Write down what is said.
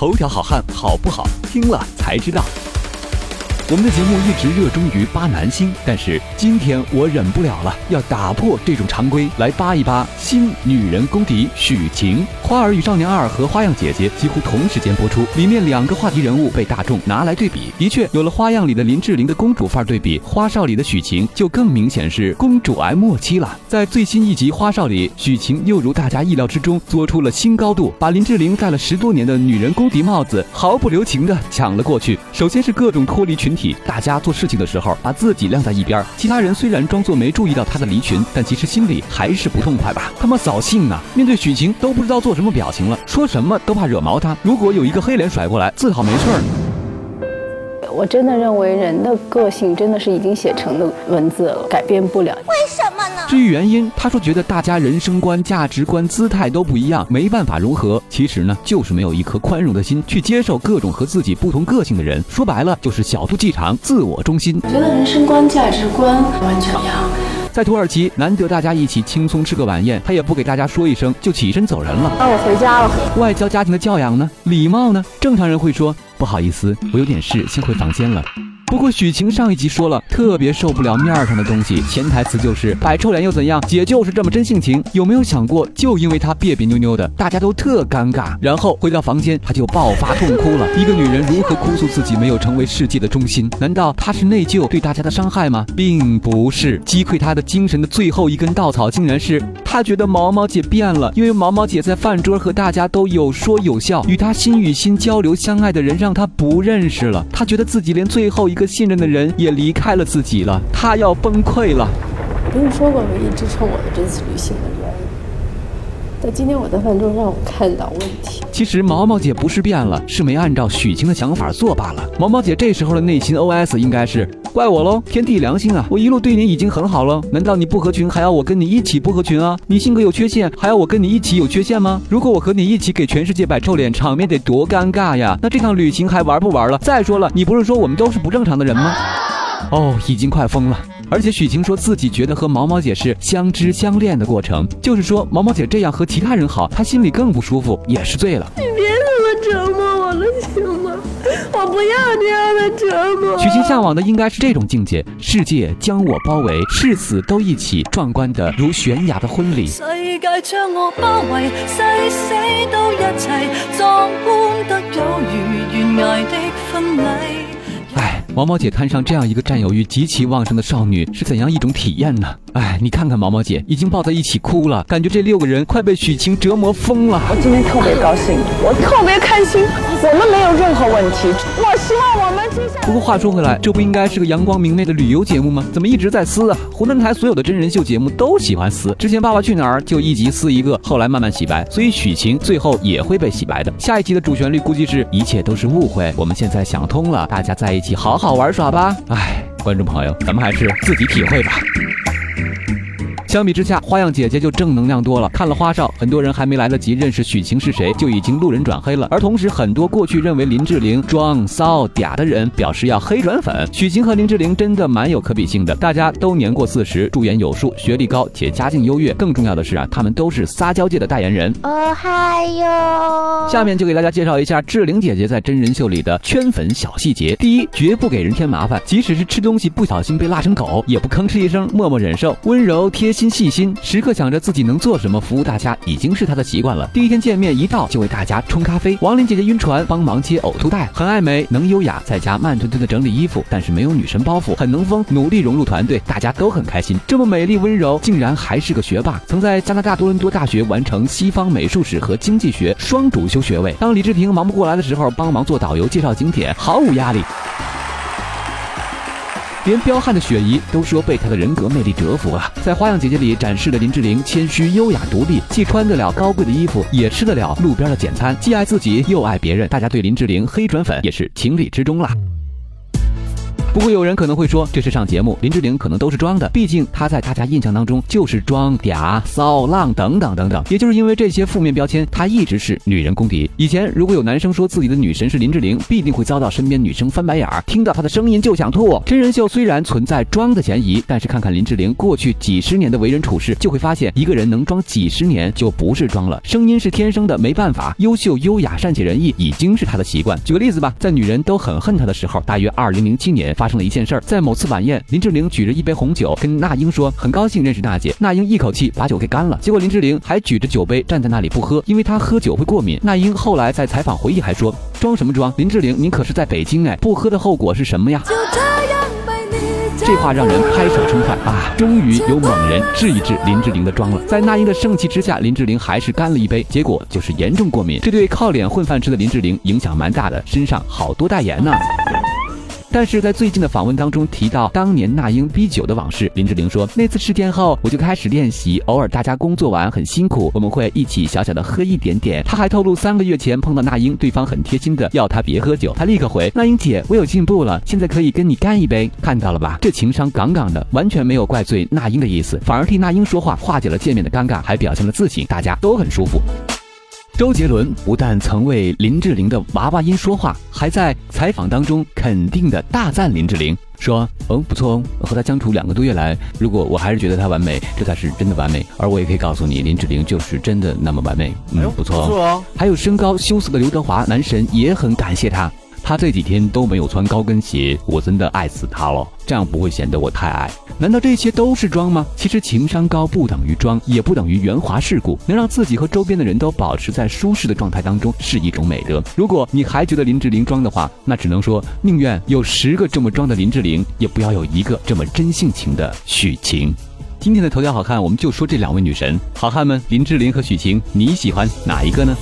头条好汉好不好？听了才知道。我们的节目一直热衷于扒男星，但是今天我忍不了了，要打破这种常规，来扒一扒新女人公敌许晴。《花儿与少年二》和《花样姐姐》几乎同时间播出，里面两个话题人物被大众拿来对比，的确有了《花样》里的林志玲的公主范儿对比，《花少》里的许晴就更明显是公主癌末期了。在最新一集《花少》里，许晴又如大家意料之中做出了新高度，把林志玲戴了十多年的女人公敌帽子毫不留情的抢了过去。首先是各种脱离群体。大家做事情的时候，把自己晾在一边，其他人虽然装作没注意到他的离群，但其实心里还是不痛快吧？他妈扫兴啊！面对许晴都不知道做什么表情了，说什么都怕惹毛他。如果有一个黑脸甩过来，自讨没趣儿。我真的认为人的个性真的是已经写成的文字了，改变不了。为什么呢？至于原因，他说觉得大家人生观、价值观、姿态都不一样，没办法融合。其实呢，就是没有一颗宽容的心去接受各种和自己不同个性的人。说白了，就是小肚鸡肠、自我中心。觉得人生观、价值观完全一样。在土耳其，难得大家一起轻松吃个晚宴，他也不给大家说一声，就起身走人了。那我回家了。外交家庭的教养呢？礼貌呢？正常人会说不好意思，我有点事，先回房间了。不过许晴上一集说了，特别受不了面上的东西，潜台词就是摆臭脸又怎样？姐就是这么真性情。有没有想过，就因为她别别扭扭的，大家都特尴尬。然后回到房间，她就爆发痛哭了。一个女人如何哭诉自己没有成为世界的中心？难道她是内疚对大家的伤害吗？并不是，击溃她的精神的最后一根稻草，竟然是她觉得毛毛姐变了，因为毛毛姐在饭桌和大家都有说有笑，与她心与心交流相爱的人让她不认识了。她觉得自己连最后一个。信任的人也离开了自己了，他要崩溃了。不是说过，唯一支撑我的这次旅行的人。在今天我的饭桌让我看到问题。其实毛毛姐不是变了，是没按照许晴的想法做罢了。毛毛姐这时候的内心 OS 应该是：怪我喽，天地良心啊！我一路对你已经很好了，难道你不合群还要我跟你一起不合群啊？你性格有缺陷还要我跟你一起有缺陷吗？如果我和你一起给全世界摆臭脸，场面得多尴尬呀！那这趟旅行还玩不玩了？再说了，你不是说我们都是不正常的人吗？哦，已经快疯了。而且许晴说自己觉得和毛毛姐是相知相恋的过程，就是说毛毛姐这样和其他人好，她心里更不舒服，也是醉了。你别这么折磨我了，行吗？我不要这样的折磨。许晴向往的应该是这种境界：世界将我包围，誓死都一起，壮观的如悬崖的婚礼。世界将我包围，誓死都一齐，壮观得有如悬崖的婚礼。毛毛姐摊上这样一个占有欲极其旺盛的少女是怎样一种体验呢？哎，你看看毛毛姐已经抱在一起哭了，感觉这六个人快被许晴折磨疯了。我今天特别高兴，我特别开心，我们没有任何问题。我希望我们接下来……不过话说回来，这不应该是个阳光明媚的旅游节目吗？怎么一直在撕啊？湖南台所有的真人秀节目都喜欢撕，之前《爸爸去哪儿》就一集撕一个，后来慢慢洗白，所以许晴最后也会被洗白的。下一集的主旋律估计是一切都是误会，我们现在想通了，大家在一起好好玩耍吧。哎，观众朋友，咱们还是自己体会吧。相比之下，花样姐姐就正能量多了。看了花少，很多人还没来得及认识许晴是谁，就已经路人转黑了。而同时，很多过去认为林志玲装骚嗲的人，表示要黑转粉。许晴和林志玲真的蛮有可比性的，大家都年过四十，驻颜有术，学历高且家境优越。更重要的是啊，他们都是撒娇界的代言人。哦嗨哟！下面就给大家介绍一下志玲姐姐在真人秀里的圈粉小细节。第一，绝不给人添麻烦，即使是吃东西不小心被辣成狗，也不吭哧一声，默默忍受，温柔贴心。心细心，时刻想着自己能做什么服务大家，已经是他的习惯了。第一天见面一到就为大家冲咖啡。王林姐姐晕船，帮忙接呕吐袋，很爱美，能优雅，在家慢吞吞的整理衣服，但是没有女神包袱，很能疯，努力融入团队，大家都很开心。这么美丽温柔，竟然还是个学霸，曾在加拿大多伦多大学完成西方美术史和经济学双主修学位。当李志平忙不过来的时候，帮忙做导游介绍景点，毫无压力。连彪悍的雪姨都说被她的人格魅力折服了。在《花样姐姐》里展示的林志玲谦虚、优雅、独立，既穿得了高贵的衣服，也吃得了路边的简餐，既爱自己又爱别人。大家对林志玲黑转粉也是情理之中了。不过有人可能会说，这是上节目，林志玲可能都是装的，毕竟她在大家印象当中就是装嗲、骚浪等等等等。也就是因为这些负面标签，她一直是女人公敌。以前如果有男生说自己的女神是林志玲，必定会遭到身边女生翻白眼儿，听到她的声音就想吐。真人秀虽然存在装的嫌疑，但是看看林志玲过去几十年的为人处事，就会发现一个人能装几十年就不是装了，声音是天生的，没办法，优秀、优雅、善解人意已经是她的习惯。举个例子吧，在女人都很恨她的时候，大约二零零七年发生了一件事儿，在某次晚宴，林志玲举着一杯红酒跟那英说很高兴认识娜姐，那英一口气把酒给干了，结果林志玲还举着酒杯站在那里不喝，因为她喝酒会过敏。那英后来在采访回忆还说装什么装？林志玲您可是在北京哎，不喝的后果是什么呀？这话让人拍手称快啊！终于有猛人治一治林志玲的妆了。在那英的盛气之下，林志玲还是干了一杯，结果就是严重过敏。这对靠脸混饭吃的林志玲影响蛮大的，身上好多代言呢。但是在最近的访问当中提到当年那英逼酒的往事，林志玲说那次事件后我就开始练习，偶尔大家工作完很辛苦，我们会一起小小的喝一点点。她还透露三个月前碰到那英，对方很贴心的要她别喝酒，她立刻回那英姐我有进步了，现在可以跟你干一杯，看到了吧？这情商杠杠的，完全没有怪罪那英的意思，反而替那英说话，化解了见面的尴尬，还表现了自信，大家都很舒服。周杰伦不但曾为林志玲的娃娃音说话，还在采访当中肯定的大赞林志玲，说：“嗯，不错哦，和她相处两个多月来，如果我还是觉得她完美，这才是真的完美。而我也可以告诉你，林志玲就是真的那么完美。嗯，不错哦。还有身高羞涩的刘德华，男神也很感谢她。他这几天都没有穿高跟鞋，我真的爱死他了。这样不会显得我太矮？难道这些都是装吗？其实情商高不等于装，也不等于圆滑世故。能让自己和周边的人都保持在舒适的状态当中，是一种美德。如果你还觉得林志玲装的话，那只能说宁愿有十个这么装的林志玲，也不要有一个这么真性情的许晴。今天的头条好看，我们就说这两位女神好汉们，林志玲和许晴，你喜欢哪一个呢？